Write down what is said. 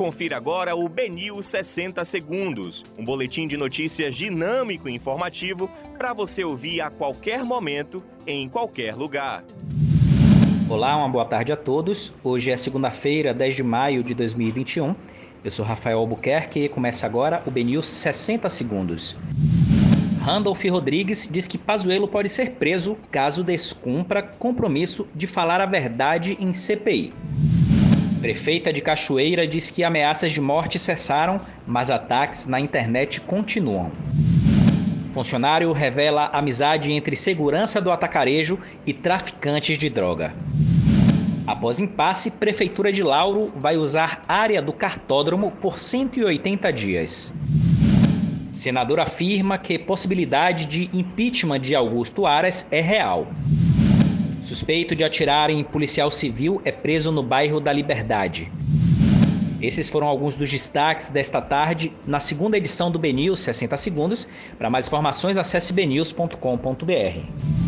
Confira agora o Benil 60 Segundos, um boletim de notícias dinâmico e informativo para você ouvir a qualquer momento, em qualquer lugar. Olá, uma boa tarde a todos. Hoje é segunda-feira, 10 de maio de 2021. Eu sou Rafael Albuquerque e começa agora o Benil 60 Segundos. Randolph Rodrigues diz que Pazuello pode ser preso caso descumpra compromisso de falar a verdade em CPI. Prefeita de Cachoeira diz que ameaças de morte cessaram, mas ataques na internet continuam. Funcionário revela amizade entre segurança do atacarejo e traficantes de droga. Após impasse, Prefeitura de Lauro vai usar área do cartódromo por 180 dias. Senador afirma que possibilidade de impeachment de Augusto Aras é real. Suspeito de atirar em policial civil é preso no bairro da Liberdade. Esses foram alguns dos destaques desta tarde na segunda edição do BNews 60 Segundos. Para mais informações, acesse bnews.com.br.